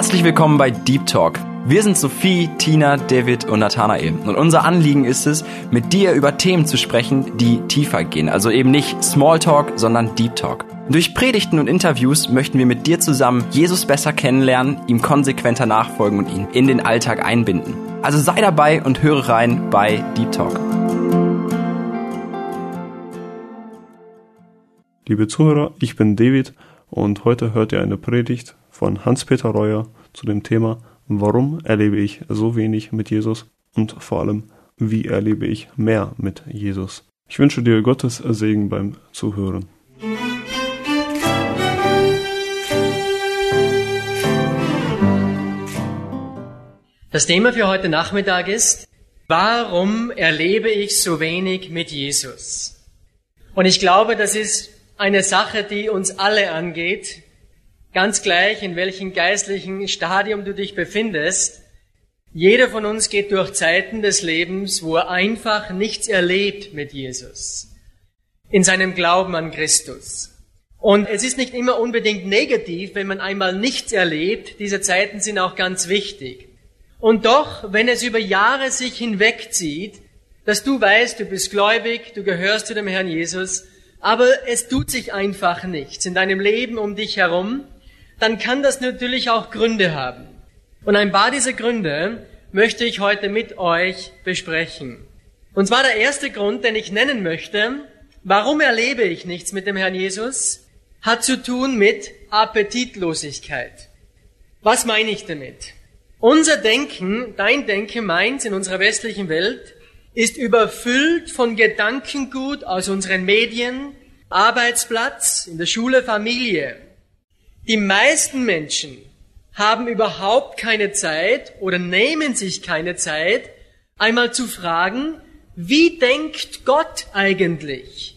Herzlich willkommen bei Deep Talk. Wir sind Sophie, Tina, David und Nathanael. Und unser Anliegen ist es, mit dir über Themen zu sprechen, die tiefer gehen. Also eben nicht Smalltalk, sondern Deep Talk. Durch Predigten und Interviews möchten wir mit dir zusammen Jesus besser kennenlernen, ihm konsequenter nachfolgen und ihn in den Alltag einbinden. Also sei dabei und höre rein bei Deep Talk. Liebe Zuhörer, ich bin David und heute hört ihr eine Predigt von Hans-Peter Reuer zu dem Thema Warum erlebe ich so wenig mit Jesus und vor allem, wie erlebe ich mehr mit Jesus? Ich wünsche dir Gottes Segen beim Zuhören. Das Thema für heute Nachmittag ist, warum erlebe ich so wenig mit Jesus? Und ich glaube, das ist eine Sache, die uns alle angeht, Ganz gleich, in welchem geistlichen Stadium du dich befindest, jeder von uns geht durch Zeiten des Lebens, wo er einfach nichts erlebt mit Jesus, in seinem Glauben an Christus. Und es ist nicht immer unbedingt negativ, wenn man einmal nichts erlebt. Diese Zeiten sind auch ganz wichtig. Und doch, wenn es über Jahre sich hinwegzieht, dass du weißt, du bist gläubig, du gehörst zu dem Herrn Jesus, aber es tut sich einfach nichts in deinem Leben um dich herum, dann kann das natürlich auch Gründe haben. Und ein paar dieser Gründe möchte ich heute mit euch besprechen. Und zwar der erste Grund, den ich nennen möchte, warum erlebe ich nichts mit dem Herrn Jesus, hat zu tun mit Appetitlosigkeit. Was meine ich damit? Unser Denken, dein Denken, meins in unserer westlichen Welt, ist überfüllt von Gedankengut aus unseren Medien, Arbeitsplatz, in der Schule, Familie. Die meisten Menschen haben überhaupt keine Zeit oder nehmen sich keine Zeit, einmal zu fragen, wie denkt Gott eigentlich?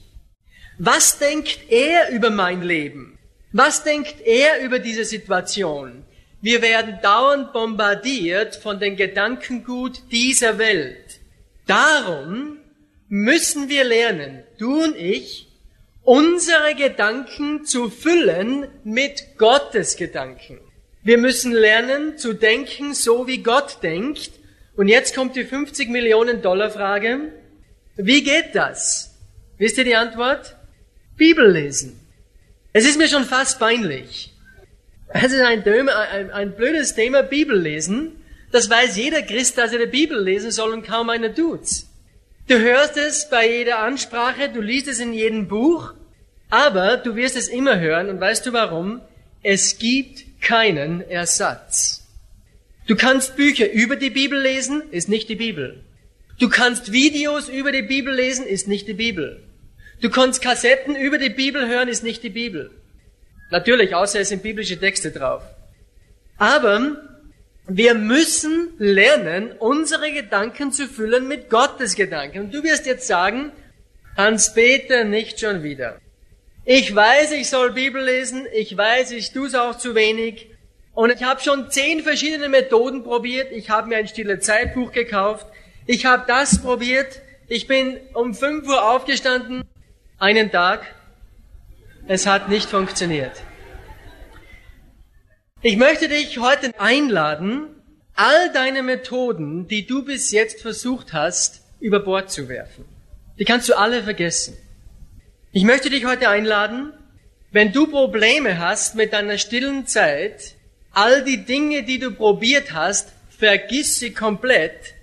Was denkt er über mein Leben? Was denkt er über diese Situation? Wir werden dauernd bombardiert von den Gedankengut dieser Welt. Darum müssen wir lernen, du und ich, unsere Gedanken zu füllen mit Gottes Gedanken. Wir müssen lernen zu denken, so wie Gott denkt. Und jetzt kommt die 50 Millionen Dollar Frage. Wie geht das? Wisst ihr die Antwort? Bibel lesen. Es ist mir schon fast peinlich. Es ist ein, ein, ein blödes Thema, Bibel lesen. Das weiß jeder Christ, dass er die Bibel lesen soll und kaum einer tut's. Du hörst es bei jeder Ansprache, du liest es in jedem Buch, aber du wirst es immer hören und weißt du warum? Es gibt keinen Ersatz. Du kannst Bücher über die Bibel lesen, ist nicht die Bibel. Du kannst Videos über die Bibel lesen, ist nicht die Bibel. Du kannst Kassetten über die Bibel hören, ist nicht die Bibel. Natürlich, außer es sind biblische Texte drauf. Aber wir müssen lernen, unsere Gedanken zu füllen mit Gottes Gedanken. Und du wirst jetzt sagen, Hans-Peter, nicht schon wieder. Ich weiß, ich soll Bibel lesen, ich weiß, ich tue es auch zu wenig. Und ich habe schon zehn verschiedene Methoden probiert. Ich habe mir ein stille Zeitbuch gekauft. Ich habe das probiert. Ich bin um 5 Uhr aufgestanden, einen Tag. Es hat nicht funktioniert. Ich möchte dich heute einladen, all deine Methoden, die du bis jetzt versucht hast, über Bord zu werfen. Die kannst du alle vergessen. Ich möchte dich heute einladen, wenn du Probleme hast mit deiner stillen Zeit, all die Dinge, die du probiert hast, vergiss sie komplett,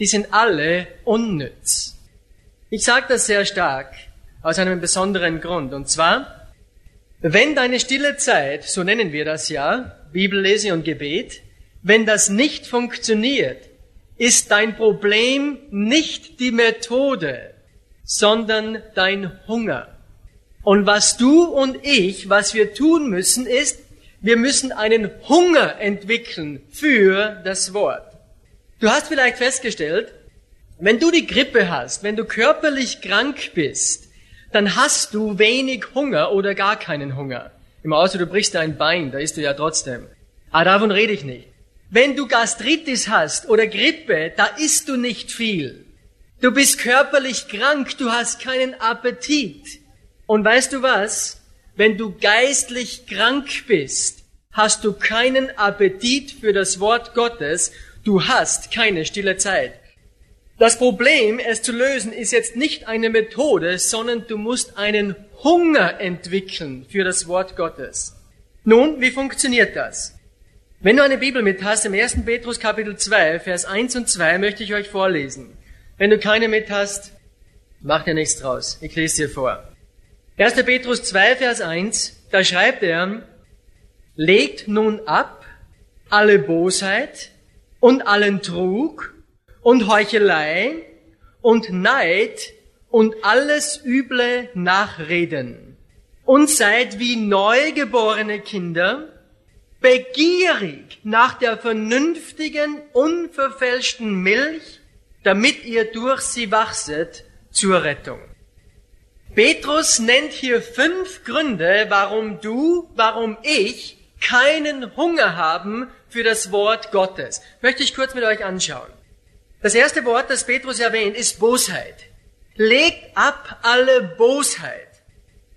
die sind alle unnütz. Ich sage das sehr stark aus einem besonderen Grund. Und zwar, wenn deine stille Zeit, so nennen wir das ja, Bibellese und Gebet, wenn das nicht funktioniert, ist dein Problem nicht die Methode, sondern dein Hunger. Und was du und ich, was wir tun müssen, ist, wir müssen einen Hunger entwickeln für das Wort. Du hast vielleicht festgestellt, wenn du die Grippe hast, wenn du körperlich krank bist, dann hast du wenig Hunger oder gar keinen Hunger. Im Außer du brichst dein Bein, da isst du ja trotzdem. Aber davon rede ich nicht. Wenn du Gastritis hast oder Grippe, da isst du nicht viel. Du bist körperlich krank, du hast keinen Appetit. Und weißt du was? Wenn du geistlich krank bist, hast du keinen Appetit für das Wort Gottes, du hast keine stille Zeit. Das Problem, es zu lösen, ist jetzt nicht eine Methode, sondern du musst einen Hunger entwickeln für das Wort Gottes. Nun, wie funktioniert das? Wenn du eine Bibel mit hast, im 1. Petrus Kapitel 2, Vers 1 und 2 möchte ich euch vorlesen. Wenn du keine mit hast, mach dir nichts draus. Ich lese dir vor. 1. Petrus 2, Vers 1, da schreibt er, legt nun ab alle Bosheit und allen Trug und Heuchelei und Neid und alles üble Nachreden und seid wie neugeborene Kinder, begierig nach der vernünftigen, unverfälschten Milch, damit ihr durch sie wachset zur Rettung. Petrus nennt hier fünf Gründe, warum du, warum ich keinen Hunger haben für das Wort Gottes. Möchte ich kurz mit euch anschauen. Das erste Wort, das Petrus erwähnt, ist Bosheit. Legt ab alle Bosheit.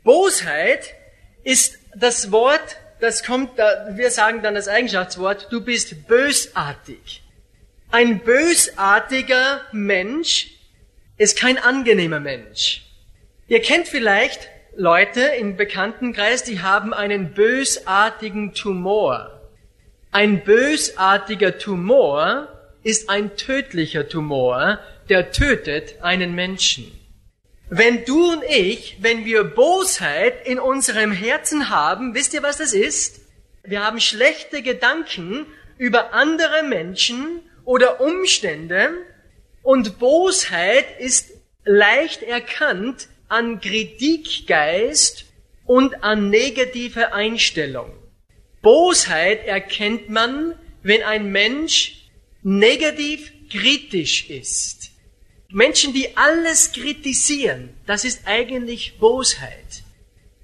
Bosheit ist das Wort, das kommt, wir sagen dann das Eigenschaftswort, du bist bösartig. Ein bösartiger Mensch ist kein angenehmer Mensch. Ihr kennt vielleicht Leute im Bekanntenkreis, die haben einen bösartigen Tumor. Ein bösartiger Tumor ist ein tödlicher Tumor, der tötet einen Menschen. Wenn du und ich, wenn wir Bosheit in unserem Herzen haben, wisst ihr, was das ist? Wir haben schlechte Gedanken über andere Menschen oder Umstände und Bosheit ist leicht erkannt an Kritikgeist und an negative Einstellung. Bosheit erkennt man, wenn ein Mensch negativ kritisch ist. Menschen, die alles kritisieren, das ist eigentlich Bosheit.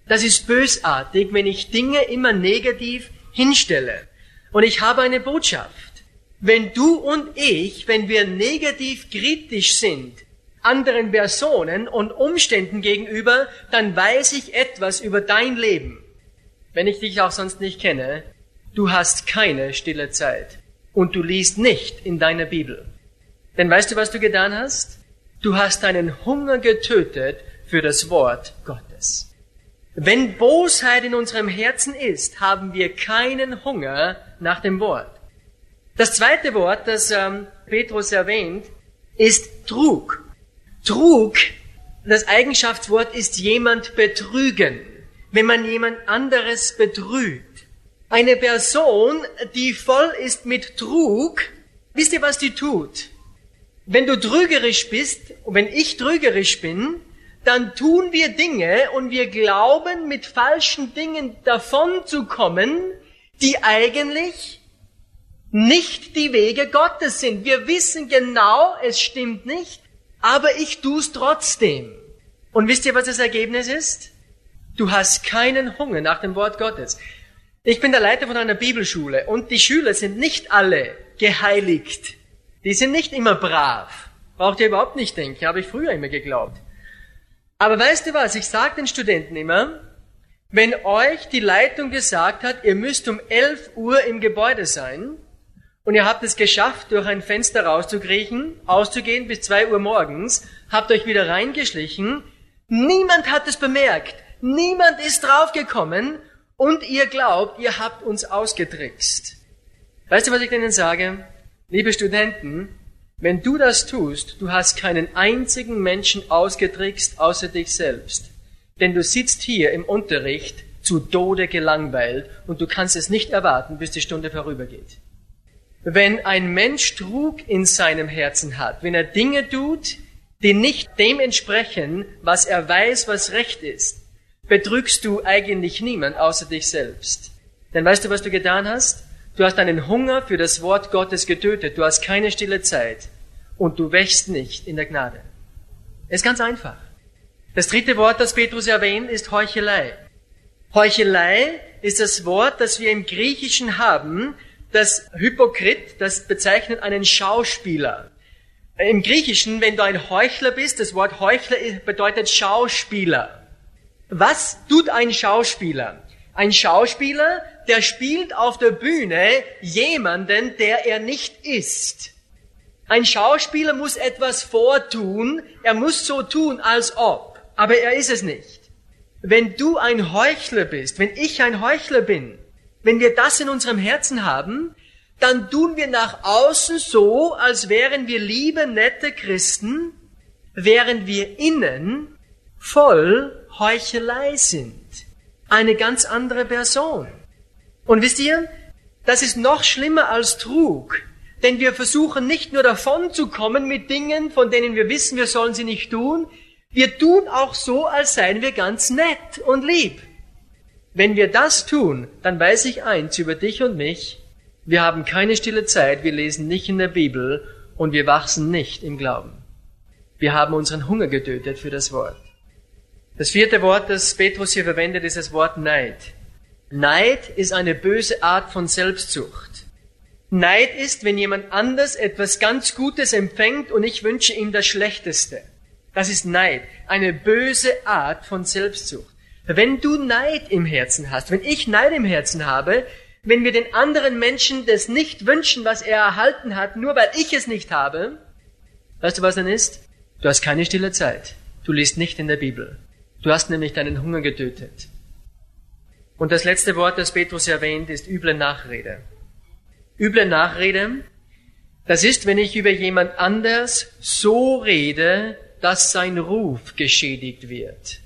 Das ist bösartig, wenn ich Dinge immer negativ hinstelle. Und ich habe eine Botschaft. Wenn du und ich, wenn wir negativ kritisch sind, anderen Personen und Umständen gegenüber, dann weiß ich etwas über dein Leben. Wenn ich dich auch sonst nicht kenne, du hast keine stille Zeit und du liest nicht in deiner Bibel. Denn weißt du, was du getan hast? Du hast deinen Hunger getötet für das Wort Gottes. Wenn Bosheit in unserem Herzen ist, haben wir keinen Hunger nach dem Wort. Das zweite Wort, das ähm, Petrus erwähnt, ist Trug. Trug, das Eigenschaftswort ist jemand betrügen, wenn man jemand anderes betrügt. Eine Person, die voll ist mit Trug, wisst ihr, was die tut? Wenn du trügerisch bist und wenn ich trügerisch bin, dann tun wir Dinge und wir glauben, mit falschen Dingen davon zu kommen, die eigentlich nicht die Wege Gottes sind. Wir wissen genau, es stimmt nicht, aber ich tu's trotzdem. Und wisst ihr, was das Ergebnis ist? Du hast keinen Hunger nach dem Wort Gottes. Ich bin der Leiter von einer Bibelschule und die Schüler sind nicht alle geheiligt. Die sind nicht immer brav. Braucht ihr überhaupt nicht denken, habe ich früher immer geglaubt. Aber weißt du was, ich sage den Studenten immer, wenn euch die Leitung gesagt hat, ihr müsst um 11 Uhr im Gebäude sein und ihr habt es geschafft, durch ein Fenster rauszukriechen, auszugehen bis 2 Uhr morgens, habt euch wieder reingeschlichen, niemand hat es bemerkt, niemand ist draufgekommen und ihr glaubt, ihr habt uns ausgetrickst. Weißt du, was ich denen sage? Liebe Studenten, wenn du das tust, du hast keinen einzigen Menschen ausgetrickst außer dich selbst. Denn du sitzt hier im Unterricht zu Tode gelangweilt und du kannst es nicht erwarten, bis die Stunde vorübergeht. Wenn ein Mensch Trug in seinem Herzen hat, wenn er Dinge tut, die nicht dem entsprechen, was er weiß, was recht ist, betrügst du eigentlich niemand außer dich selbst. Denn weißt du, was du getan hast? Du hast deinen Hunger für das Wort Gottes getötet. Du hast keine stille Zeit. Und du wächst nicht in der Gnade. Ist ganz einfach. Das dritte Wort, das Petrus erwähnt, ist Heuchelei. Heuchelei ist das Wort, das wir im Griechischen haben. Das Hypokrit, das bezeichnet einen Schauspieler. Im Griechischen, wenn du ein Heuchler bist, das Wort Heuchler bedeutet Schauspieler. Was tut ein Schauspieler? Ein Schauspieler, der spielt auf der Bühne jemanden, der er nicht ist. Ein Schauspieler muss etwas vortun, er muss so tun, als ob, aber er ist es nicht. Wenn du ein Heuchler bist, wenn ich ein Heuchler bin, wenn wir das in unserem Herzen haben, dann tun wir nach außen so, als wären wir liebe, nette Christen, während wir innen voll Heuchelei sind. Eine ganz andere Person. Und wisst ihr, das ist noch schlimmer als Trug. Denn wir versuchen nicht nur davon zu kommen mit Dingen, von denen wir wissen, wir sollen sie nicht tun. Wir tun auch so, als seien wir ganz nett und lieb. Wenn wir das tun, dann weiß ich eins über dich und mich. Wir haben keine stille Zeit, wir lesen nicht in der Bibel und wir wachsen nicht im Glauben. Wir haben unseren Hunger getötet für das Wort. Das vierte Wort, das Petrus hier verwendet, ist das Wort Neid. Neid ist eine böse Art von Selbstsucht. Neid ist, wenn jemand anders etwas ganz Gutes empfängt und ich wünsche ihm das Schlechteste. Das ist Neid, eine böse Art von Selbstsucht. Wenn du Neid im Herzen hast, wenn ich Neid im Herzen habe, wenn wir den anderen Menschen das nicht wünschen, was er erhalten hat, nur weil ich es nicht habe, weißt du, was dann ist? Du hast keine stille Zeit. Du liest nicht in der Bibel. Du hast nämlich deinen Hunger getötet. Und das letzte Wort, das Petrus erwähnt, ist üble Nachrede. Üble Nachrede, das ist, wenn ich über jemand anders so rede, dass sein Ruf geschädigt wird.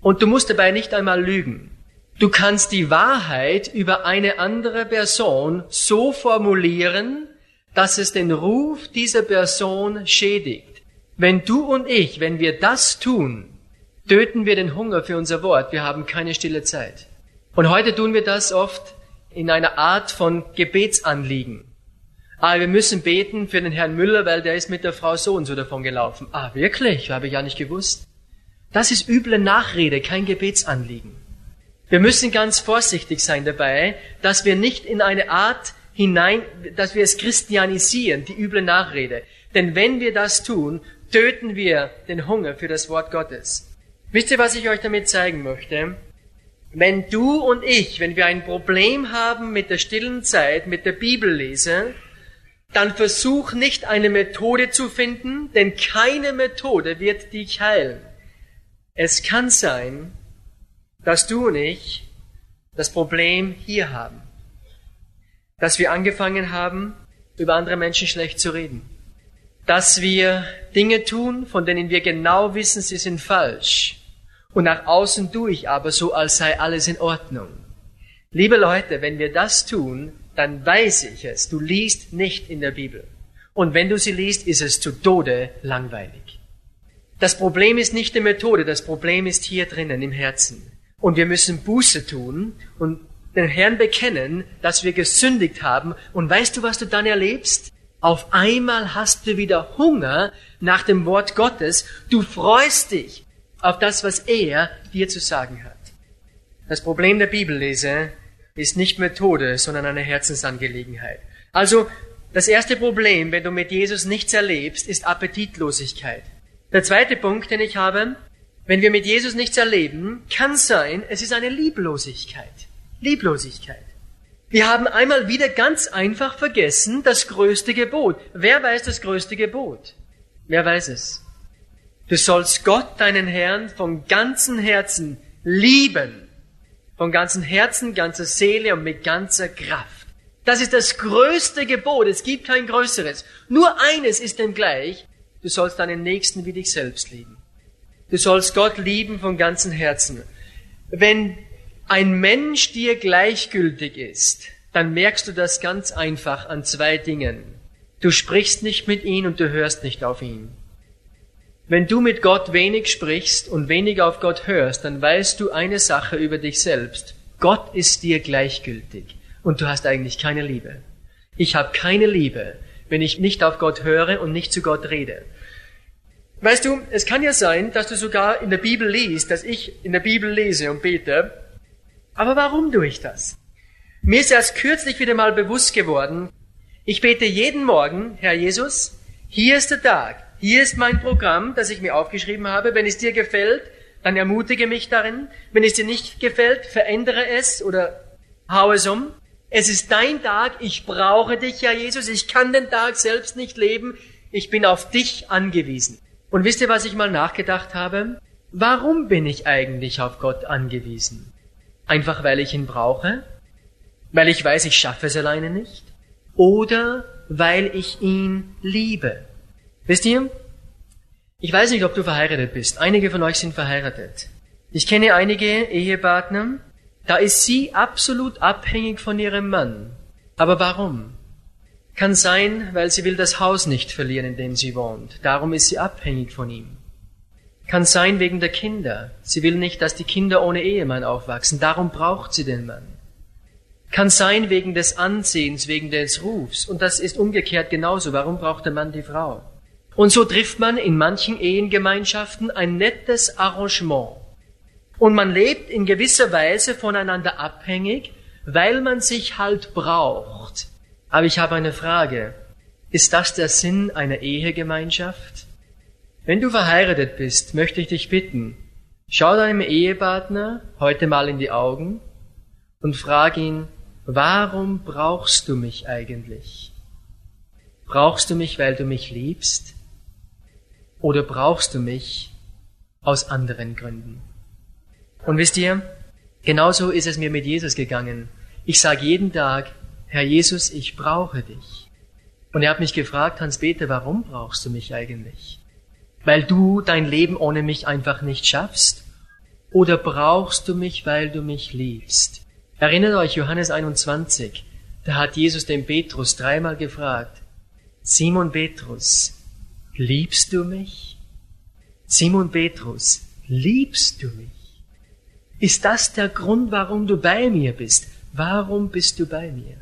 Und du musst dabei nicht einmal lügen. Du kannst die Wahrheit über eine andere Person so formulieren, dass es den Ruf dieser Person schädigt. Wenn du und ich, wenn wir das tun, töten wir den Hunger für unser Wort. Wir haben keine stille Zeit. Und heute tun wir das oft in einer Art von Gebetsanliegen. Ah, wir müssen beten für den Herrn Müller, weil der ist mit der Frau so und so davon gelaufen. Ah, wirklich? Habe ich ja nicht gewusst. Das ist üble Nachrede, kein Gebetsanliegen. Wir müssen ganz vorsichtig sein dabei, dass wir nicht in eine Art hinein, dass wir es christianisieren, die üble Nachrede. Denn wenn wir das tun, töten wir den Hunger für das Wort Gottes. Wisst ihr, was ich euch damit zeigen möchte? Wenn du und ich, wenn wir ein Problem haben mit der stillen Zeit, mit der Bibellese, dann versuch nicht eine Methode zu finden, denn keine Methode wird dich heilen. Es kann sein, dass du und ich das Problem hier haben, dass wir angefangen haben, über andere Menschen schlecht zu reden, dass wir Dinge tun, von denen wir genau wissen, sie sind falsch, und nach außen tue ich aber so, als sei alles in Ordnung. Liebe Leute, wenn wir das tun, dann weiß ich es, du liest nicht in der Bibel. Und wenn du sie liest, ist es zu Tode langweilig. Das Problem ist nicht die Methode, das Problem ist hier drinnen im Herzen. Und wir müssen Buße tun und den Herrn bekennen, dass wir gesündigt haben. Und weißt du, was du dann erlebst? Auf einmal hast du wieder Hunger nach dem Wort Gottes. Du freust dich auf das, was er dir zu sagen hat. Das Problem der Bibellese ist nicht Methode, sondern eine Herzensangelegenheit. Also, das erste Problem, wenn du mit Jesus nichts erlebst, ist Appetitlosigkeit. Der zweite Punkt, den ich habe, wenn wir mit Jesus nichts erleben, kann sein, es ist eine Lieblosigkeit. Lieblosigkeit. Wir haben einmal wieder ganz einfach vergessen das größte Gebot. Wer weiß das größte Gebot? Wer weiß es? Du sollst Gott, deinen Herrn, von ganzem Herzen lieben. Von ganzem Herzen, ganzer Seele und mit ganzer Kraft. Das ist das größte Gebot. Es gibt kein größeres. Nur eines ist dem gleich. Du sollst deinen Nächsten wie dich selbst lieben. Du sollst Gott lieben von ganzem Herzen. Wenn ein Mensch dir gleichgültig ist, dann merkst du das ganz einfach an zwei Dingen. Du sprichst nicht mit ihm und du hörst nicht auf ihn. Wenn du mit Gott wenig sprichst und wenig auf Gott hörst, dann weißt du eine Sache über dich selbst. Gott ist dir gleichgültig und du hast eigentlich keine Liebe. Ich habe keine Liebe, wenn ich nicht auf Gott höre und nicht zu Gott rede. Weißt du, es kann ja sein, dass du sogar in der Bibel liest, dass ich in der Bibel lese und bete. Aber warum tue ich das? Mir ist erst kürzlich wieder mal bewusst geworden, ich bete jeden Morgen, Herr Jesus, hier ist der Tag, hier ist mein Programm, das ich mir aufgeschrieben habe. Wenn es dir gefällt, dann ermutige mich darin. Wenn es dir nicht gefällt, verändere es oder Hau es um. Es ist dein Tag. Ich brauche dich, ja Jesus. Ich kann den Tag selbst nicht leben. Ich bin auf dich angewiesen. Und wisst ihr, was ich mal nachgedacht habe? Warum bin ich eigentlich auf Gott angewiesen? Einfach weil ich ihn brauche? Weil ich weiß, ich schaffe es alleine nicht? Oder weil ich ihn liebe? Wisst ihr? Ich weiß nicht, ob du verheiratet bist. Einige von euch sind verheiratet. Ich kenne einige Ehepartner, da ist sie absolut abhängig von ihrem Mann. Aber warum? Kann sein, weil sie will das Haus nicht verlieren, in dem sie wohnt. Darum ist sie abhängig von ihm. Kann sein wegen der Kinder. Sie will nicht, dass die Kinder ohne Ehemann aufwachsen. Darum braucht sie den Mann. Kann sein wegen des Ansehens, wegen des Rufs. Und das ist umgekehrt genauso. Warum braucht der Mann die Frau? Und so trifft man in manchen Ehengemeinschaften ein nettes Arrangement. Und man lebt in gewisser Weise voneinander abhängig, weil man sich halt braucht. Aber ich habe eine Frage. Ist das der Sinn einer Ehegemeinschaft? Wenn du verheiratet bist, möchte ich dich bitten, schau deinem Ehepartner heute mal in die Augen und frag ihn, warum brauchst du mich eigentlich? Brauchst du mich, weil du mich liebst? Oder brauchst du mich aus anderen Gründen? Und wisst ihr, genauso ist es mir mit Jesus gegangen. Ich sage jeden Tag, Herr Jesus, ich brauche dich. Und er hat mich gefragt, Hans-Peter, warum brauchst du mich eigentlich? weil du dein Leben ohne mich einfach nicht schaffst? Oder brauchst du mich, weil du mich liebst? Erinnert euch Johannes 21, da hat Jesus den Petrus dreimal gefragt, Simon Petrus, liebst du mich? Simon Petrus, liebst du mich? Ist das der Grund, warum du bei mir bist? Warum bist du bei mir?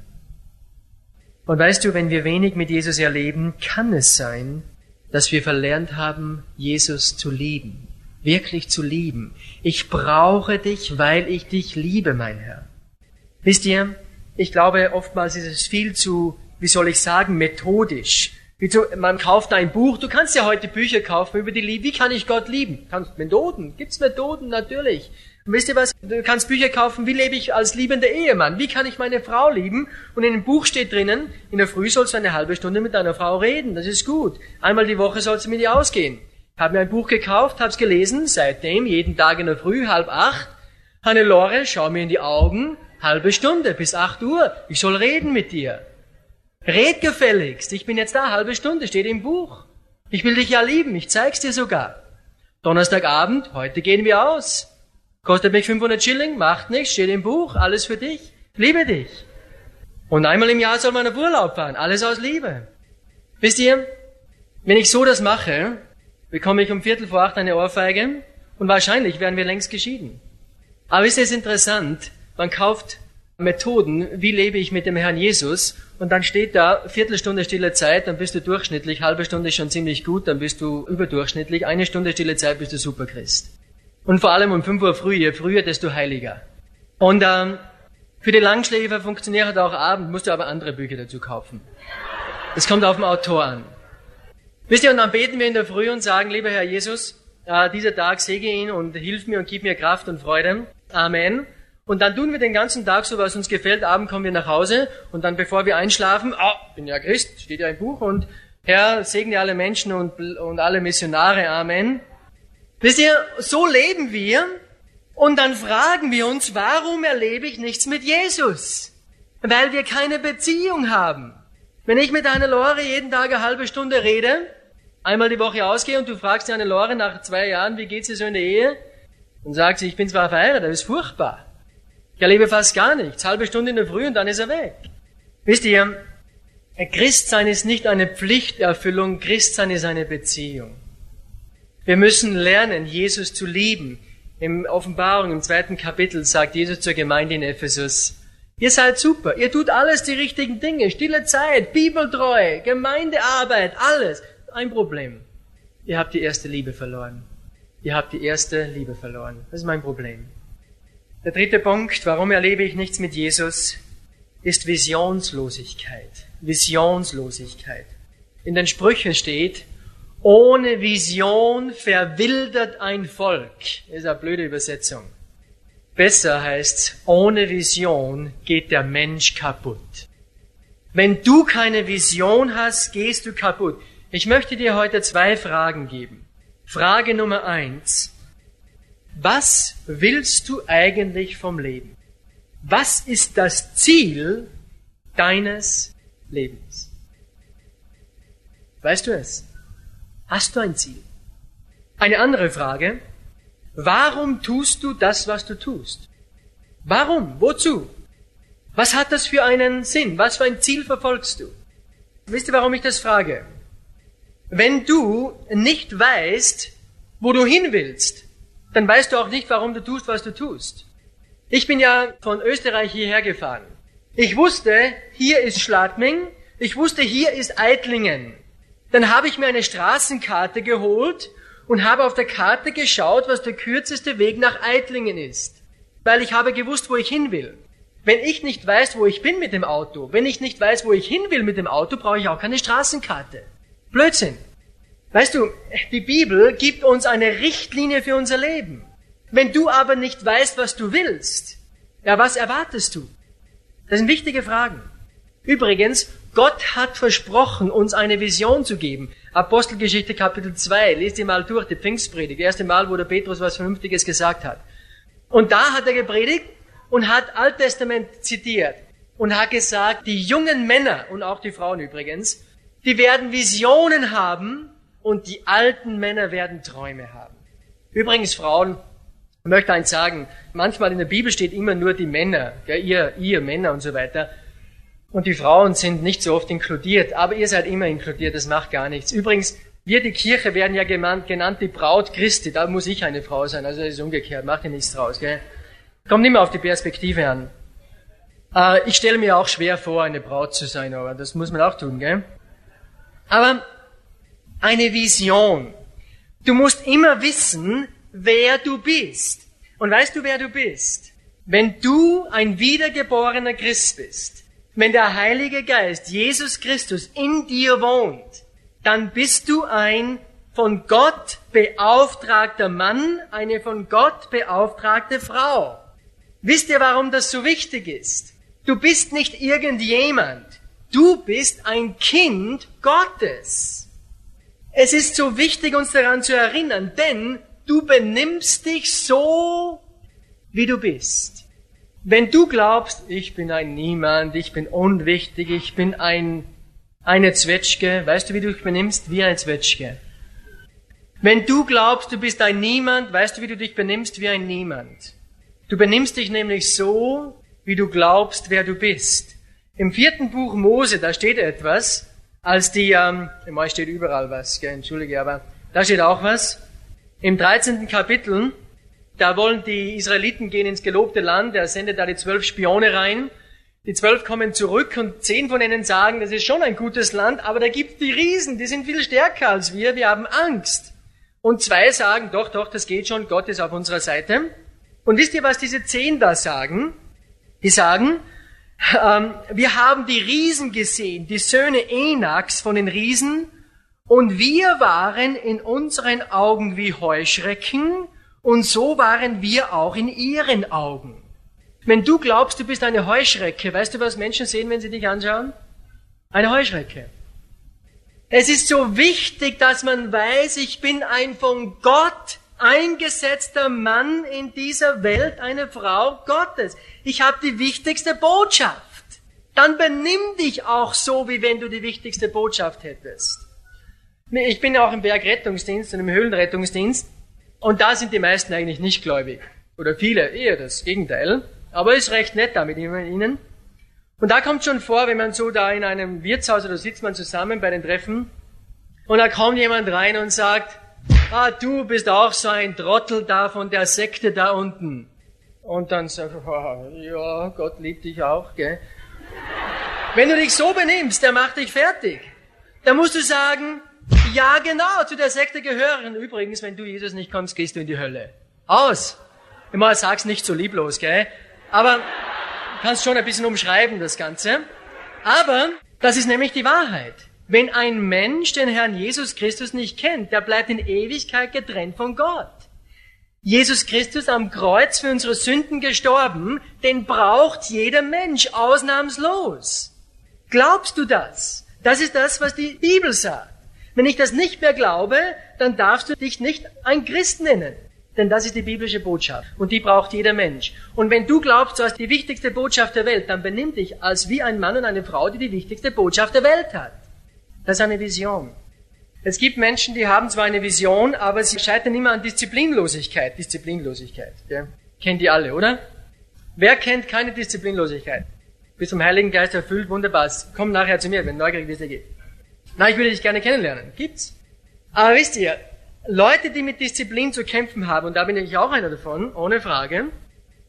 Und weißt du, wenn wir wenig mit Jesus erleben, kann es sein, dass wir verlernt haben, Jesus zu lieben, wirklich zu lieben. Ich brauche dich, weil ich dich liebe, mein Herr. Wisst ihr, ich glaube, oftmals ist es viel zu, wie soll ich sagen, methodisch. Man kauft ein Buch, du kannst ja heute Bücher kaufen über die Liebe. Wie kann ich Gott lieben? Kannst Methoden? Gibt's Methoden? Natürlich. Und wisst ihr was? Du kannst Bücher kaufen, wie lebe ich als liebender Ehemann? Wie kann ich meine Frau lieben? Und in dem Buch steht drinnen, in der Früh sollst du eine halbe Stunde mit deiner Frau reden. Das ist gut. Einmal die Woche sollst du mit ihr ausgehen. Hab mir ein Buch gekauft, hab's gelesen, seitdem jeden Tag in der Früh, halb acht. Hannelore, schau mir in die Augen, halbe Stunde bis acht Uhr. Ich soll reden mit dir. Red gefälligst. Ich bin jetzt da, halbe Stunde, steht im Buch. Ich will dich ja lieben, ich zeig's dir sogar. Donnerstagabend, heute gehen wir aus. Kostet mich 500 Schilling, macht nichts, steht im Buch, alles für dich, liebe dich. Und einmal im Jahr soll man auf Urlaub fahren, alles aus Liebe. Wisst ihr, wenn ich so das mache, bekomme ich um Viertel vor acht eine Ohrfeige und wahrscheinlich werden wir längst geschieden. Aber ist es interessant, man kauft Methoden, wie lebe ich mit dem Herrn Jesus und dann steht da Viertelstunde stille Zeit, dann bist du durchschnittlich, halbe Stunde ist schon ziemlich gut, dann bist du überdurchschnittlich, eine Stunde stille Zeit bist du Superchrist. Und vor allem um 5 Uhr früh, je früher, desto heiliger. Und ähm, für die Langschläfer funktioniert halt auch Abend, musst du aber andere Bücher dazu kaufen. Es kommt auf den Autor an. Wisst ihr, und dann beten wir in der Früh und sagen, lieber Herr Jesus, äh, dieser Tag segne ihn und hilf mir und gib mir Kraft und Freude. Amen. Und dann tun wir den ganzen Tag so, was uns gefällt. Abend kommen wir nach Hause und dann, bevor wir einschlafen, ah, bin ja Christ, steht ja im Buch und Herr, segne alle Menschen und, und alle Missionare. Amen. Wisst ihr, so leben wir und dann fragen wir uns, warum erlebe ich nichts mit Jesus? Weil wir keine Beziehung haben. Wenn ich mit einer Lore jeden Tag eine halbe Stunde rede, einmal die Woche ausgehe und du fragst eine Lore nach zwei Jahren, wie geht's dir so in der Ehe? Und sagt sie, ich bin zwar verheiratet, aber ist furchtbar. Ich erlebe fast gar nichts. Halbe Stunde in der Früh und dann ist er weg. Wisst ihr, Christsein ist nicht eine Pflichterfüllung, Christsein ist eine Beziehung. Wir müssen lernen, Jesus zu lieben. Im Offenbarung, im zweiten Kapitel, sagt Jesus zur Gemeinde in Ephesus, ihr seid super, ihr tut alles die richtigen Dinge, stille Zeit, Bibeltreue, Gemeindearbeit, alles. Ein Problem. Ihr habt die erste Liebe verloren. Ihr habt die erste Liebe verloren. Das ist mein Problem. Der dritte Punkt, warum erlebe ich nichts mit Jesus, ist Visionslosigkeit. Visionslosigkeit. In den Sprüchen steht, ohne Vision verwildert ein Volk. Ist eine blöde Übersetzung. Besser heißt, ohne Vision geht der Mensch kaputt. Wenn du keine Vision hast, gehst du kaputt. Ich möchte dir heute zwei Fragen geben. Frage Nummer eins. Was willst du eigentlich vom Leben? Was ist das Ziel deines Lebens? Weißt du es? Hast du ein Ziel? Eine andere Frage. Warum tust du das, was du tust? Warum? Wozu? Was hat das für einen Sinn? Was für ein Ziel verfolgst du? Wisst ihr, warum ich das frage? Wenn du nicht weißt, wo du hin willst, dann weißt du auch nicht, warum du tust, was du tust. Ich bin ja von Österreich hierher gefahren. Ich wusste, hier ist Schladming, ich wusste, hier ist Eitlingen. Dann habe ich mir eine Straßenkarte geholt und habe auf der Karte geschaut, was der kürzeste Weg nach Eitlingen ist. Weil ich habe gewusst, wo ich hin will. Wenn ich nicht weiß, wo ich bin mit dem Auto, wenn ich nicht weiß, wo ich hin will mit dem Auto, brauche ich auch keine Straßenkarte. Blödsinn. Weißt du, die Bibel gibt uns eine Richtlinie für unser Leben. Wenn du aber nicht weißt, was du willst, ja, was erwartest du? Das sind wichtige Fragen. Übrigens, Gott hat versprochen, uns eine Vision zu geben. Apostelgeschichte Kapitel 2, lest ihr mal durch, die Pfingstpredigt, das erste Mal, wo der Petrus was Vernünftiges gesagt hat. Und da hat er gepredigt und hat Alttestament zitiert und hat gesagt, die jungen Männer und auch die Frauen übrigens, die werden Visionen haben und die alten Männer werden Träume haben. Übrigens, Frauen, ich möchte eins sagen, manchmal in der Bibel steht immer nur die Männer, ja, ihr, ihr Männer und so weiter. Und die Frauen sind nicht so oft inkludiert, aber ihr seid immer inkludiert, das macht gar nichts. Übrigens, wir, die Kirche, werden ja genannt, genannt die Braut Christi, da muss ich eine Frau sein, also das ist umgekehrt, macht ihr nichts draus, gell? Kommt immer auf die Perspektive an. Äh, ich stelle mir auch schwer vor, eine Braut zu sein, aber das muss man auch tun, gell? Aber eine Vision. Du musst immer wissen, wer du bist. Und weißt du, wer du bist? Wenn du ein wiedergeborener Christ bist, wenn der Heilige Geist, Jesus Christus, in dir wohnt, dann bist du ein von Gott beauftragter Mann, eine von Gott beauftragte Frau. Wisst ihr, warum das so wichtig ist? Du bist nicht irgendjemand. Du bist ein Kind Gottes. Es ist so wichtig, uns daran zu erinnern, denn du benimmst dich so, wie du bist. Wenn du glaubst, ich bin ein Niemand, ich bin unwichtig, ich bin ein, eine Zwetschge, weißt du, wie du dich benimmst? Wie ein Zwetschge. Wenn du glaubst, du bist ein Niemand, weißt du, wie du dich benimmst? Wie ein Niemand. Du benimmst dich nämlich so, wie du glaubst, wer du bist. Im vierten Buch Mose, da steht etwas, als die, ähm, im steht überall was, gell, entschuldige, aber da steht auch was. Im 13. Kapitel, da wollen die Israeliten gehen ins gelobte Land, er sendet da die zwölf Spione rein. Die zwölf kommen zurück und zehn von ihnen sagen, das ist schon ein gutes Land, aber da gibt die Riesen, die sind viel stärker als wir, wir haben Angst. Und zwei sagen, doch, doch, das geht schon, Gott ist auf unserer Seite. Und wisst ihr, was diese zehn da sagen? Die sagen, wir haben die Riesen gesehen, die Söhne Enaks von den Riesen, und wir waren in unseren Augen wie Heuschrecken, und so waren wir auch in ihren Augen. Wenn du glaubst, du bist eine Heuschrecke, weißt du, was Menschen sehen, wenn sie dich anschauen? Eine Heuschrecke. Es ist so wichtig, dass man weiß, ich bin ein von Gott eingesetzter Mann in dieser Welt, eine Frau Gottes. Ich habe die wichtigste Botschaft. Dann benimm dich auch so, wie wenn du die wichtigste Botschaft hättest. Ich bin ja auch im Bergrettungsdienst und im Höhlenrettungsdienst und da sind die meisten eigentlich nicht gläubig. Oder viele, eher das Gegenteil. Aber ist recht nett da mit ihnen. Und da kommt schon vor, wenn man so da in einem Wirtshaus oder sitzt man zusammen bei den Treffen und da kommt jemand rein und sagt, ah, du bist auch so ein Trottel da von der Sekte da unten. Und dann sagt er, oh, ja, Gott liebt dich auch, gell? Wenn du dich so benimmst, der macht dich fertig. Da musst du sagen, ja genau, zu der Sekte gehören. Übrigens, wenn du Jesus nicht kommst, gehst du in die Hölle. Aus. Immer sag's nicht so lieblos, gell? Aber du kannst schon ein bisschen umschreiben, das Ganze. Aber das ist nämlich die Wahrheit. Wenn ein Mensch den Herrn Jesus Christus nicht kennt, der bleibt in Ewigkeit getrennt von Gott. Jesus Christus am Kreuz für unsere Sünden gestorben, den braucht jeder Mensch ausnahmslos. Glaubst du das? Das ist das, was die Bibel sagt. Wenn ich das nicht mehr glaube, dann darfst du dich nicht ein Christ nennen. Denn das ist die biblische Botschaft. Und die braucht jeder Mensch. Und wenn du glaubst, du hast die wichtigste Botschaft der Welt, dann benimm dich als wie ein Mann und eine Frau, die die wichtigste Botschaft der Welt hat. Das ist eine Vision. Es gibt Menschen, die haben zwar eine Vision, aber sie scheitern immer an Disziplinlosigkeit. Disziplinlosigkeit. Ja. Kennt die alle, oder? Wer kennt keine Disziplinlosigkeit? Bist vom Heiligen Geist erfüllt, wunderbar. Komm nachher zu mir, wenn neugierig dir geht. Na, ich würde dich gerne kennenlernen. Gibt's? Aber wisst ihr, Leute, die mit Disziplin zu kämpfen haben, und da bin ich auch einer davon, ohne Frage,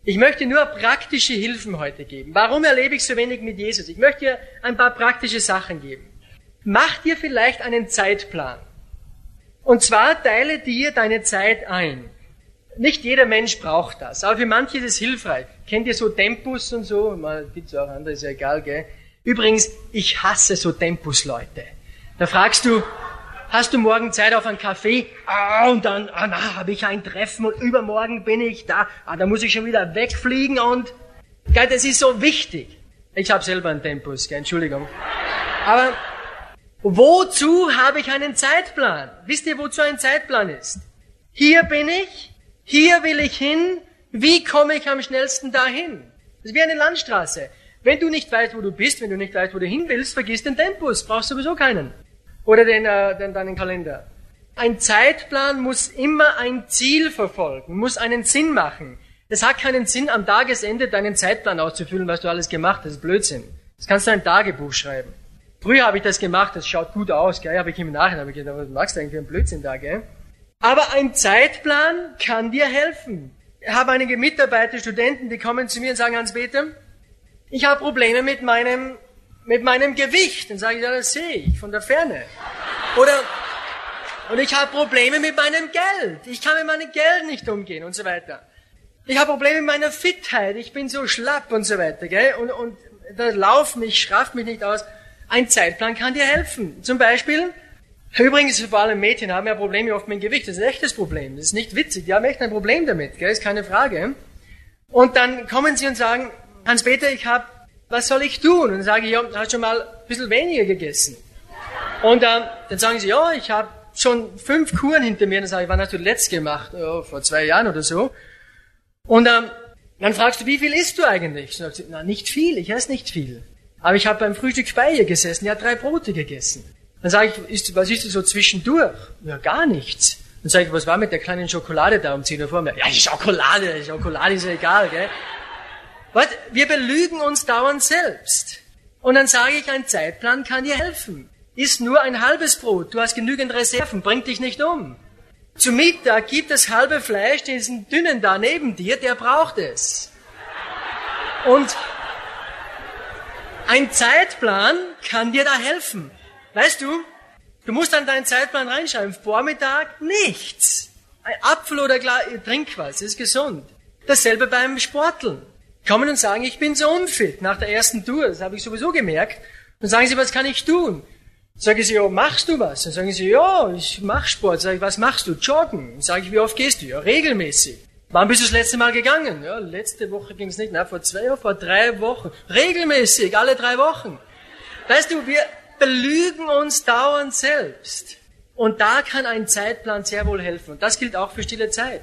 ich möchte nur praktische Hilfen heute geben. Warum erlebe ich so wenig mit Jesus? Ich möchte dir ein paar praktische Sachen geben. Mach dir vielleicht einen Zeitplan. Und zwar teile dir deine Zeit ein. Nicht jeder Mensch braucht das, aber für manche ist es hilfreich. Kennt ihr so Tempus und so? Mal gibt's auch andere, ist ja egal, gell? Übrigens, ich hasse so Tempus-Leute. Da fragst du, hast du morgen Zeit auf einen Kaffee? Ah, und dann, ah, na, habe ich ein Treffen und übermorgen bin ich da. Ah, da muss ich schon wieder wegfliegen und, gell, das ist so wichtig. Ich habe selber einen Tempus, gell, Entschuldigung. Aber wozu habe ich einen Zeitplan? Wisst ihr, wozu ein Zeitplan ist? Hier bin ich, hier will ich hin, wie komme ich am schnellsten dahin? Das ist wie eine Landstraße. Wenn du nicht weißt, wo du bist, wenn du nicht weißt, wo du hin willst, vergiss den Tempus, brauchst sowieso keinen. Oder den, äh, den, deinen Kalender. Ein Zeitplan muss immer ein Ziel verfolgen, muss einen Sinn machen. Es hat keinen Sinn, am Tagesende deinen Zeitplan auszufüllen, was du alles gemacht hast. Das ist Blödsinn. Das kannst du ein Tagebuch schreiben. Früher habe ich das gemacht, das schaut gut aus, gell? Habe ich im Nachhinein gedacht, was machst du eigentlich für einen Blödsinn da, gell? Aber ein Zeitplan kann dir helfen. Ich habe einige Mitarbeiter, Studenten, die kommen zu mir und sagen, Hans-Peter, ich habe Probleme mit meinem, mit meinem Gewicht. Dann sage ich, ja, das sehe ich von der Ferne. Oder, und ich habe Probleme mit meinem Geld. Ich kann mit meinem Geld nicht umgehen und so weiter. Ich habe Probleme mit meiner Fitheit. Ich bin so schlapp und so weiter, gell? Und, und der Lauf mich schrafft mich nicht aus. Ein Zeitplan kann dir helfen. Zum Beispiel, übrigens vor allem Mädchen haben ja Probleme oft mit dem Gewicht. Das ist ein echtes Problem. Das ist nicht witzig. Die haben echt ein Problem damit, gell? Ist keine Frage. Und dann kommen sie und sagen, Hans-Peter, ich habe, was soll ich tun? Und dann sage ich, ja, du hast schon mal ein bisschen weniger gegessen. Und äh, dann sagen sie, ja, ich habe schon fünf Kuren hinter mir. Dann sage ich, wann hast du letzt gemacht? Ja, vor zwei Jahren oder so. Und ähm, dann fragst du, wie viel isst du eigentlich? Und dann na, nicht viel, ich esse nicht viel. Aber ich habe beim Frühstück bei ihr gesessen, die hat drei Brote gegessen. Dann sage ich, ist, was isst du so zwischendurch? Ja, gar nichts. Dann sage ich, was war mit der kleinen Schokolade da um 10 Uhr vor mir? Ja, die Schokolade, die Schokolade ist ja egal, gell? Was? Wir belügen uns dauernd selbst. Und dann sage ich, ein Zeitplan kann dir helfen. Iss nur ein halbes Brot, du hast genügend Reserven, bring dich nicht um. Zu Mittag gibt das halbe Fleisch diesen dünnen da neben dir, der braucht es. Und ein Zeitplan kann dir da helfen. Weißt du, du musst an deinen Zeitplan reinschreiben, Vormittag nichts. Ein Apfel oder trink was, ist gesund. Dasselbe beim Sporteln kommen und sagen, ich bin so unfit nach der ersten Tour, das habe ich sowieso gemerkt. Dann sagen sie, was kann ich tun? Sage sie, ja, machst du was? Dann sagen sie, ja, ich mach Sport. Sag ich, was machst du? Joggen. Sage ich, wie oft gehst du? Ja, regelmäßig. Wann bist du das letzte Mal gegangen? Ja, letzte Woche ging es nicht. Na, vor zwei Wochen, vor drei Wochen. Regelmäßig, alle drei Wochen. Weißt du, wir belügen uns dauernd selbst. Und da kann ein Zeitplan sehr wohl helfen. Und das gilt auch für stille Zeit.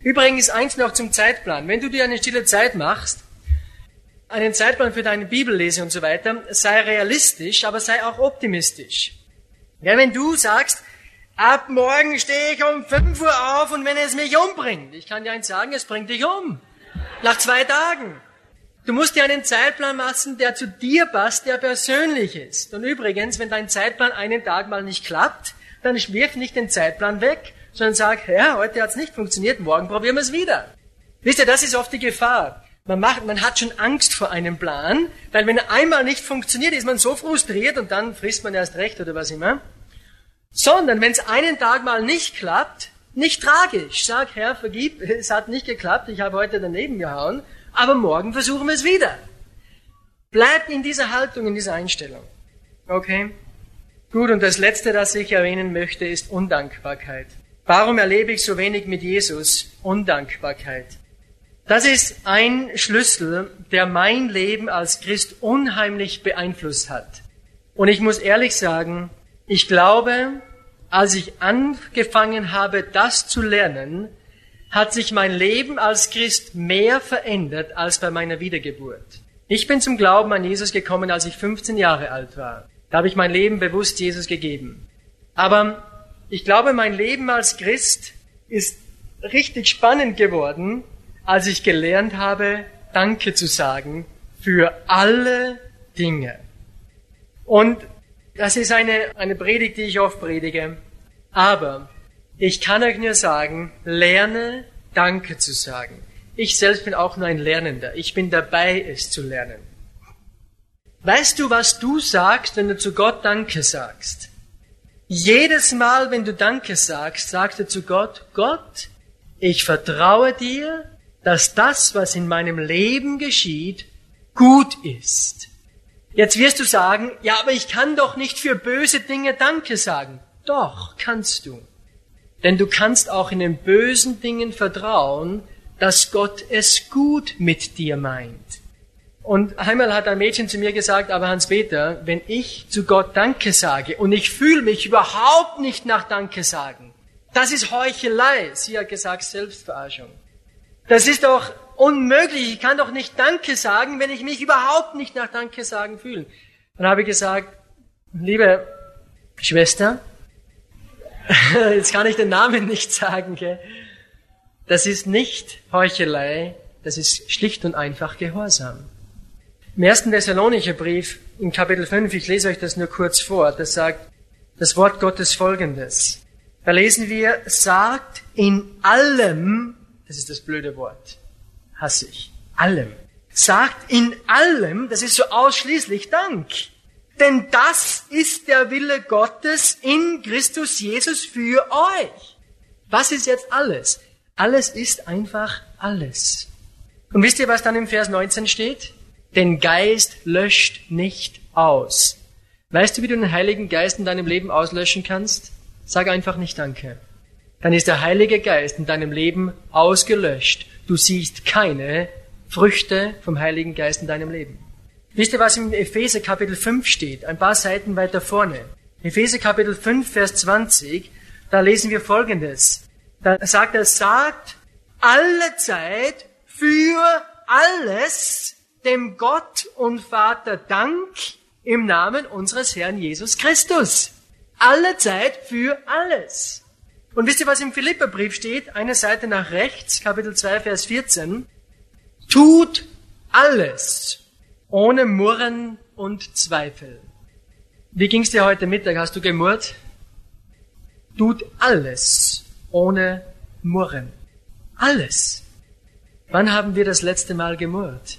Übrigens eins noch zum Zeitplan. Wenn du dir eine stille Zeit machst, einen Zeitplan für deine Bibellese und so weiter, sei realistisch, aber sei auch optimistisch. Ja, wenn du sagst, ab morgen stehe ich um 5 Uhr auf und wenn es mich umbringt, ich kann dir eins sagen, es bringt dich um. Nach zwei Tagen. Du musst dir einen Zeitplan machen, der zu dir passt, der persönlich ist. Und übrigens, wenn dein Zeitplan einen Tag mal nicht klappt, dann wirf nicht den Zeitplan weg, sondern sag, Herr, heute hat es nicht funktioniert, morgen probieren wir es wieder. Wisst ihr, das ist oft die Gefahr. Man, macht, man hat schon Angst vor einem Plan, weil wenn er einmal nicht funktioniert, ist man so frustriert und dann frisst man erst recht oder was immer. Sondern wenn es einen Tag mal nicht klappt, nicht tragisch. Sag, Herr, vergib, es hat nicht geklappt, ich habe heute daneben gehauen, aber morgen versuchen wir es wieder. Bleib in dieser Haltung, in dieser Einstellung. Okay? Gut, und das Letzte, das ich erwähnen möchte, ist Undankbarkeit. Warum erlebe ich so wenig mit Jesus? Undankbarkeit. Das ist ein Schlüssel, der mein Leben als Christ unheimlich beeinflusst hat. Und ich muss ehrlich sagen, ich glaube, als ich angefangen habe, das zu lernen, hat sich mein Leben als Christ mehr verändert als bei meiner Wiedergeburt. Ich bin zum Glauben an Jesus gekommen, als ich 15 Jahre alt war. Da habe ich mein Leben bewusst Jesus gegeben. Aber ich glaube, mein Leben als Christ ist richtig spannend geworden, als ich gelernt habe, Danke zu sagen für alle Dinge. Und das ist eine, eine Predigt, die ich oft predige. Aber ich kann euch nur sagen, lerne Danke zu sagen. Ich selbst bin auch nur ein Lernender. Ich bin dabei, es zu lernen. Weißt du, was du sagst, wenn du zu Gott Danke sagst? Jedes Mal, wenn du Danke sagst, sagst du zu Gott, Gott, ich vertraue dir, dass das, was in meinem Leben geschieht, gut ist. Jetzt wirst du sagen, ja, aber ich kann doch nicht für böse Dinge Danke sagen. Doch, kannst du. Denn du kannst auch in den bösen Dingen vertrauen, dass Gott es gut mit dir meint. Und einmal hat ein Mädchen zu mir gesagt, aber Hans-Peter, wenn ich zu Gott Danke sage und ich fühle mich überhaupt nicht nach Danke sagen, das ist Heuchelei. Sie hat gesagt, Selbstverarschung. Das ist doch unmöglich. Ich kann doch nicht Danke sagen, wenn ich mich überhaupt nicht nach Danke sagen fühle. Dann habe ich gesagt, liebe Schwester, jetzt kann ich den Namen nicht sagen, gell? das ist nicht Heuchelei, das ist schlicht und einfach Gehorsam. Im ersten Thessalonicher Brief, in Kapitel 5, ich lese euch das nur kurz vor, das sagt das Wort Gottes folgendes. Da lesen wir, sagt in allem, das ist das blöde Wort, hasse ich, allem. Sagt in allem, das ist so ausschließlich Dank. Denn das ist der Wille Gottes in Christus Jesus für euch. Was ist jetzt alles? Alles ist einfach alles. Und wisst ihr, was dann im Vers 19 steht? Den Geist löscht nicht aus. Weißt du, wie du den Heiligen Geist in deinem Leben auslöschen kannst? Sag einfach nicht Danke. Dann ist der Heilige Geist in deinem Leben ausgelöscht. Du siehst keine Früchte vom Heiligen Geist in deinem Leben. Wisst ihr, was im Epheser Kapitel 5 steht? Ein paar Seiten weiter vorne. Epheser Kapitel 5, Vers 20, da lesen wir Folgendes. Da sagt er, sagt alle Zeit für alles dem Gott und Vater Dank im Namen unseres Herrn Jesus Christus. Alle Zeit für alles. Und wisst ihr, was im Philipperbrief steht? Eine Seite nach rechts, Kapitel 2, Vers 14. Tut alles ohne Murren und Zweifel. Wie ging's dir heute Mittag? Hast du gemurrt? Tut alles ohne Murren. Alles. Wann haben wir das letzte Mal gemurrt?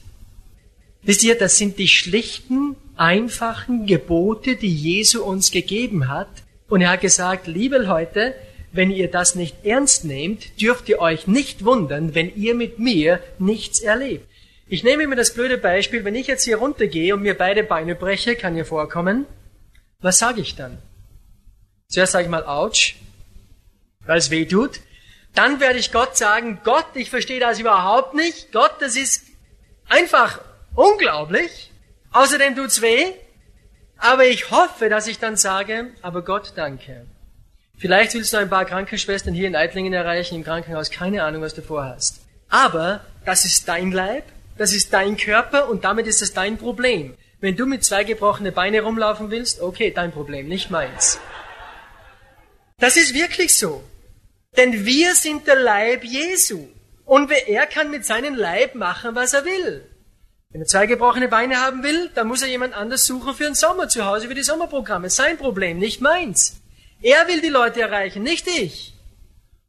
Wisst ihr, das sind die schlichten, einfachen Gebote, die Jesu uns gegeben hat. Und er hat gesagt, liebe Leute, wenn ihr das nicht ernst nehmt, dürft ihr euch nicht wundern, wenn ihr mit mir nichts erlebt. Ich nehme mir das blöde Beispiel, wenn ich jetzt hier runtergehe und mir beide Beine breche, kann hier vorkommen, was sage ich dann? Zuerst sage ich mal, ouch, weil es weh tut. Dann werde ich Gott sagen, Gott, ich verstehe das überhaupt nicht. Gott, das ist einfach unglaublich. Außerdem tut's weh. Aber ich hoffe, dass ich dann sage, aber Gott, danke. Vielleicht willst du ein paar Krankenschwestern hier in Eitlingen erreichen, im Krankenhaus, keine Ahnung, was du vorhast. Aber das ist dein Leib das ist dein Körper und damit ist es dein Problem. Wenn du mit zwei gebrochenen Beine rumlaufen willst, okay, dein Problem, nicht meins. Das ist wirklich so. Denn wir sind der Leib Jesu. Und er kann mit seinem Leib machen, was er will. Wenn er zwei gebrochene Beine haben will, dann muss er jemand anders suchen für den Sommer zu Hause, für die Sommerprogramme. Sein Problem, nicht meins. Er will die Leute erreichen, nicht ich.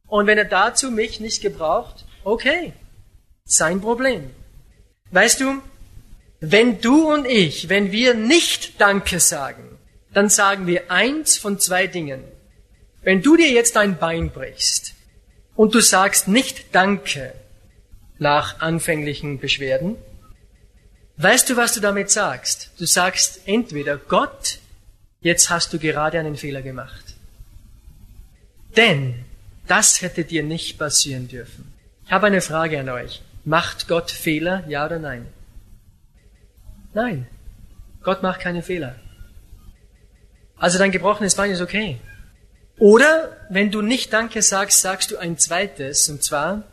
Und wenn er dazu mich nicht gebraucht, okay, sein Problem. Weißt du, wenn du und ich, wenn wir nicht Danke sagen, dann sagen wir eins von zwei Dingen. Wenn du dir jetzt ein Bein brichst und du sagst nicht Danke nach anfänglichen Beschwerden, weißt du, was du damit sagst? Du sagst entweder Gott, jetzt hast du gerade einen Fehler gemacht. Denn Das hätte dir nicht passieren dürfen. Ich habe eine Frage an euch. Macht Gott Fehler, ja oder nein? Nein. Gott macht keine Fehler. Also dein gebrochenes Bein ist okay. Oder wenn du nicht Danke sagst, sagst du ein zweites, und zwar,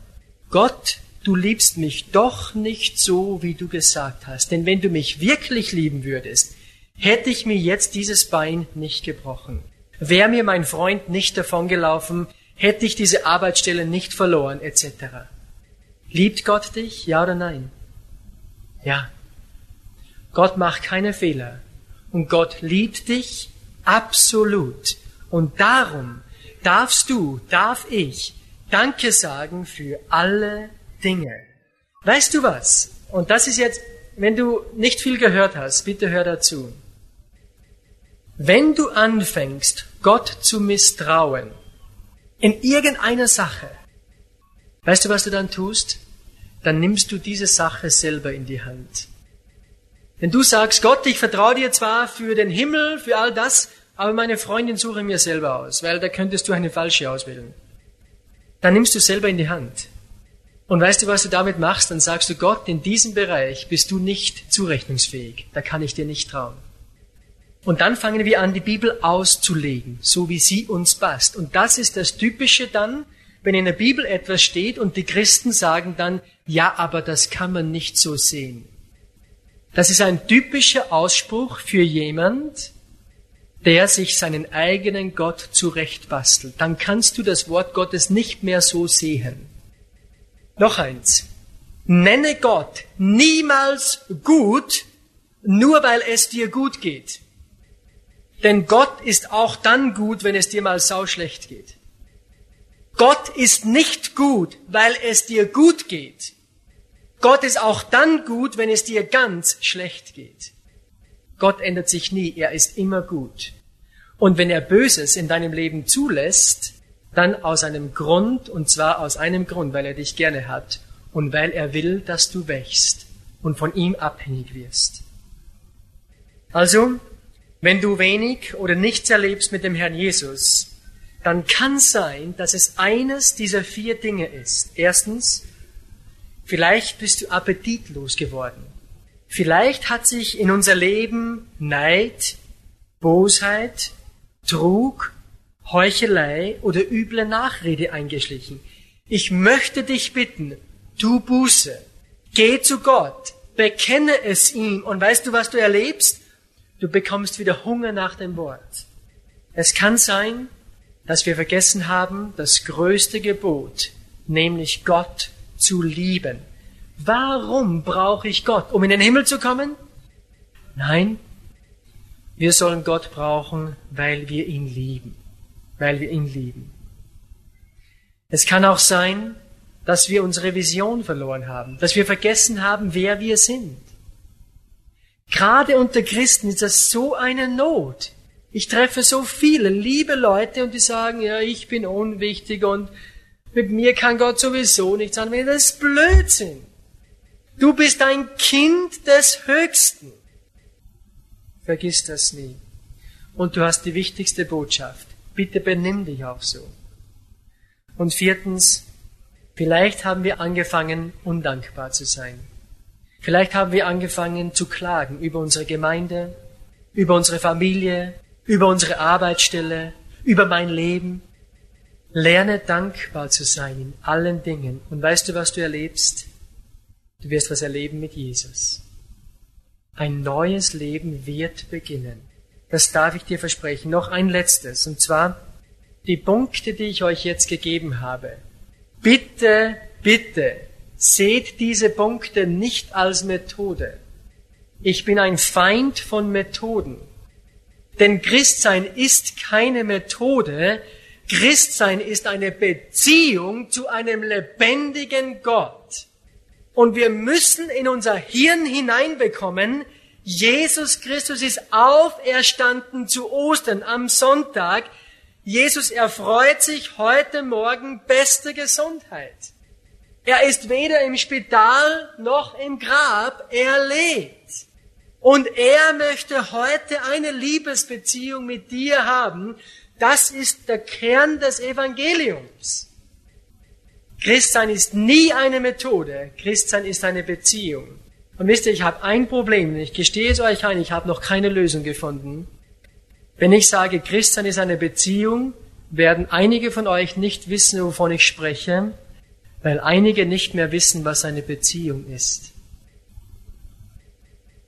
Gott, du liebst mich doch nicht so, wie du gesagt hast. Denn wenn du mich wirklich lieben würdest, hätte ich mir jetzt dieses Bein nicht gebrochen. Wäre mir mein Freund nicht davongelaufen, hätte ich diese Arbeitsstelle nicht verloren, etc. Liebt Gott dich, ja oder nein? Ja. Gott macht keine Fehler. Und Gott liebt dich absolut. Und darum darfst du, darf ich Danke sagen für alle Dinge. Weißt du was? Und das ist jetzt, wenn du nicht viel gehört hast, bitte hör dazu. Wenn du anfängst, Gott zu misstrauen, in irgendeiner Sache, weißt du, was du dann tust? Dann nimmst du diese Sache selber in die Hand. Wenn du sagst, Gott, ich vertraue dir zwar für den Himmel, für all das, aber meine Freundin suche mir selber aus, weil da könntest du eine falsche auswählen. Dann nimmst du selber in die Hand. Und weißt du, was du damit machst? Dann sagst du, Gott, in diesem Bereich bist du nicht zurechnungsfähig. Da kann ich dir nicht trauen. Und dann fangen wir an, die Bibel auszulegen, so wie sie uns passt. Und das ist das Typische dann, wenn in der Bibel etwas steht und die Christen sagen dann, ja, aber das kann man nicht so sehen. Das ist ein typischer Ausspruch für jemand, der sich seinen eigenen Gott zurechtbastelt, dann kannst du das Wort Gottes nicht mehr so sehen. Noch eins. Nenne Gott niemals gut, nur weil es dir gut geht. Denn Gott ist auch dann gut, wenn es dir mal sauschlecht geht. Gott ist nicht gut, weil es dir gut geht. Gott ist auch dann gut, wenn es dir ganz schlecht geht. Gott ändert sich nie, er ist immer gut. Und wenn er Böses in deinem Leben zulässt, dann aus einem Grund, und zwar aus einem Grund, weil er dich gerne hat und weil er will, dass du wächst und von ihm abhängig wirst. Also, wenn du wenig oder nichts erlebst mit dem Herrn Jesus, dann kann sein, dass es eines dieser vier Dinge ist. Erstens, vielleicht bist du appetitlos geworden. Vielleicht hat sich in unser Leben Neid, Bosheit, Trug, Heuchelei oder üble Nachrede eingeschlichen. Ich möchte dich bitten, tu Buße, geh zu Gott, bekenne es ihm und weißt du, was du erlebst? Du bekommst wieder Hunger nach dem Wort. Es kann sein, dass wir vergessen haben, das größte Gebot, nämlich Gott zu lieben. Warum brauche ich Gott? Um in den Himmel zu kommen? Nein, wir sollen Gott brauchen, weil wir ihn lieben. Weil wir ihn lieben. Es kann auch sein, dass wir unsere Vision verloren haben, dass wir vergessen haben, wer wir sind. Gerade unter Christen ist das so eine Not. Ich treffe so viele liebe Leute und die sagen, ja, ich bin unwichtig und mit mir kann Gott sowieso nichts anwenden. Das ist Blödsinn. Du bist ein Kind des Höchsten. Vergiss das nie. Und du hast die wichtigste Botschaft. Bitte benimm dich auch so. Und viertens, vielleicht haben wir angefangen, undankbar zu sein. Vielleicht haben wir angefangen zu klagen über unsere Gemeinde, über unsere Familie, über unsere Arbeitsstelle, über mein Leben. Lerne dankbar zu sein in allen Dingen. Und weißt du, was du erlebst? Du wirst was erleben mit Jesus. Ein neues Leben wird beginnen. Das darf ich dir versprechen. Noch ein letztes, und zwar die Punkte, die ich euch jetzt gegeben habe. Bitte, bitte, seht diese Punkte nicht als Methode. Ich bin ein Feind von Methoden. Denn Christsein ist keine Methode, Christsein ist eine Beziehung zu einem lebendigen Gott. Und wir müssen in unser Hirn hineinbekommen, Jesus Christus ist auferstanden zu Ostern am Sonntag. Jesus erfreut sich heute Morgen beste Gesundheit. Er ist weder im Spital noch im Grab, er lebt. Und er möchte heute eine Liebesbeziehung mit dir haben, Das ist der Kern des Evangeliums. Christsein ist nie eine Methode, Christsein ist eine Beziehung. Und wisst ihr, ich habe ein Problem, ich gestehe es euch ein, ich habe noch keine Lösung gefunden. Wenn ich sage, Christsein ist eine Beziehung, werden einige von euch nicht wissen, wovon ich spreche, weil einige nicht mehr wissen, was eine Beziehung ist.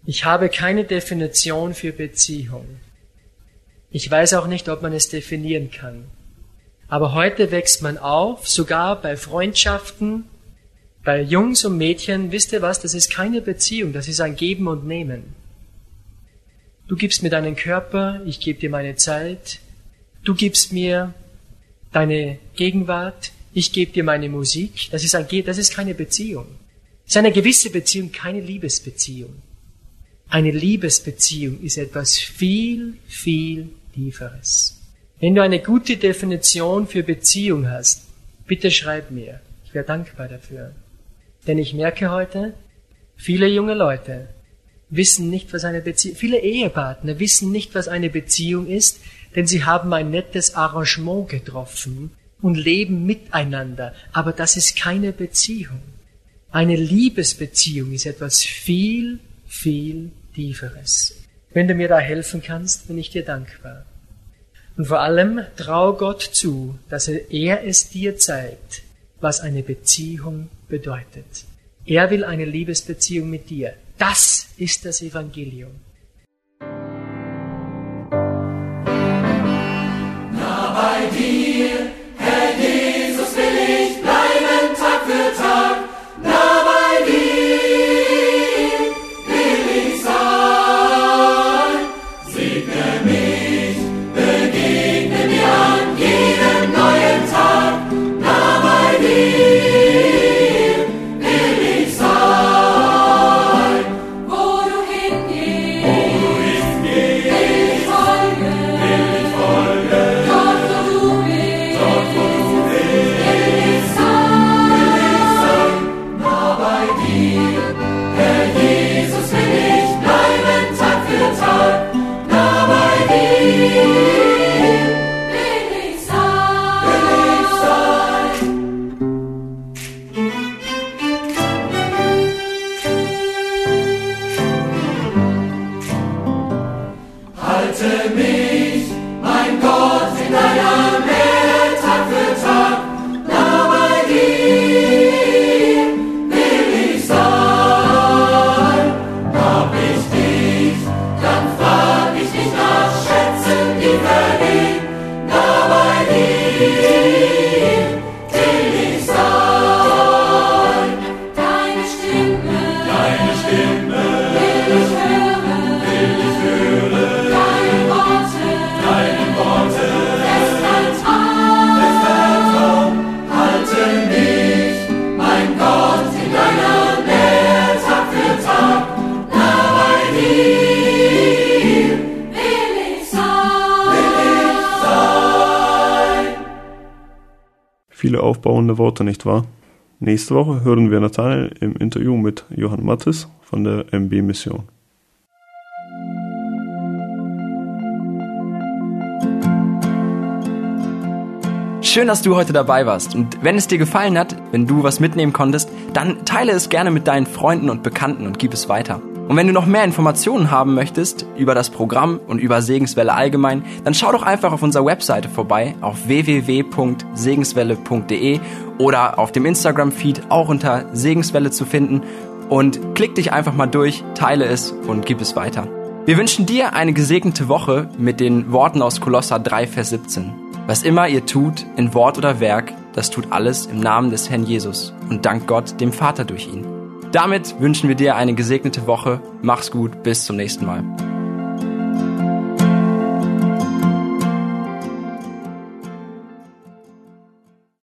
Ich habe keine Definition für Beziehung. Ich weiß auch nicht, ob man es definieren kann. Aber heute wächst man auf, sogar bei Freundschaften, bei Jungs und Mädchen, wisst ihr was, das ist keine Beziehung, das ist ein Geben und Nehmen. Du gibst mir deinen Körper, ich gebe dir meine Zeit, du gibst mir deine Gegenwart, ich gebe dir meine Musik, das ist, ein, das ist keine Beziehung. Das ist eine gewisse Beziehung, keine Liebesbeziehung. Eine Liebesbeziehung ist etwas viel, viel Tieferes. Wenn du eine gute Definition für Beziehung hast, bitte schreib mir. Ich wäre dankbar dafür. Denn ich merke heute, viele junge Leute wissen nicht, was eine Beziehung, viele Ehepartner wissen nicht, was eine Beziehung ist, denn sie haben ein nettes Arrangement getroffen und leben miteinander. Aber das ist keine Beziehung. Eine Liebesbeziehung ist etwas viel, viel Tieferes. Wenn du mir da helfen kannst, bin ich dir dankbar. Und vor allem trau Gott zu, dass er es dir zeigt, was eine Beziehung bedeutet. Er will eine Liebesbeziehung mit dir. Das ist das Evangelium. Na bei dir, aufbauende Worte, nicht wahr? Nächste Woche hören wir Nathanael im Interview mit Johann Mattes von der MB Mission. Schön, dass du heute dabei warst. Und wenn es dir gefallen hat, wenn du was mitnehmen konntest, dann teile es gerne mit deinen Freunden und Bekannten und gib es weiter. Und wenn du noch mehr Informationen haben möchtest über das Programm und über Segenswelle allgemein, dann schau doch einfach auf unserer Webseite vorbei auf www.segenswelle.de oder auf dem Instagram-Feed auch unter Segenswelle zu finden und klick dich einfach mal durch, teile es und gib es weiter. Wir wünschen dir eine gesegnete Woche mit den Worten aus Kolosser 3, Vers 17. Was immer ihr tut, in Wort oder Werk, das tut alles im Namen des Herrn Jesus und dank Gott, dem Vater durch ihn. Damit wünschen wir dir eine gesegnete Woche. Mach's gut, bis zum nächsten Mal.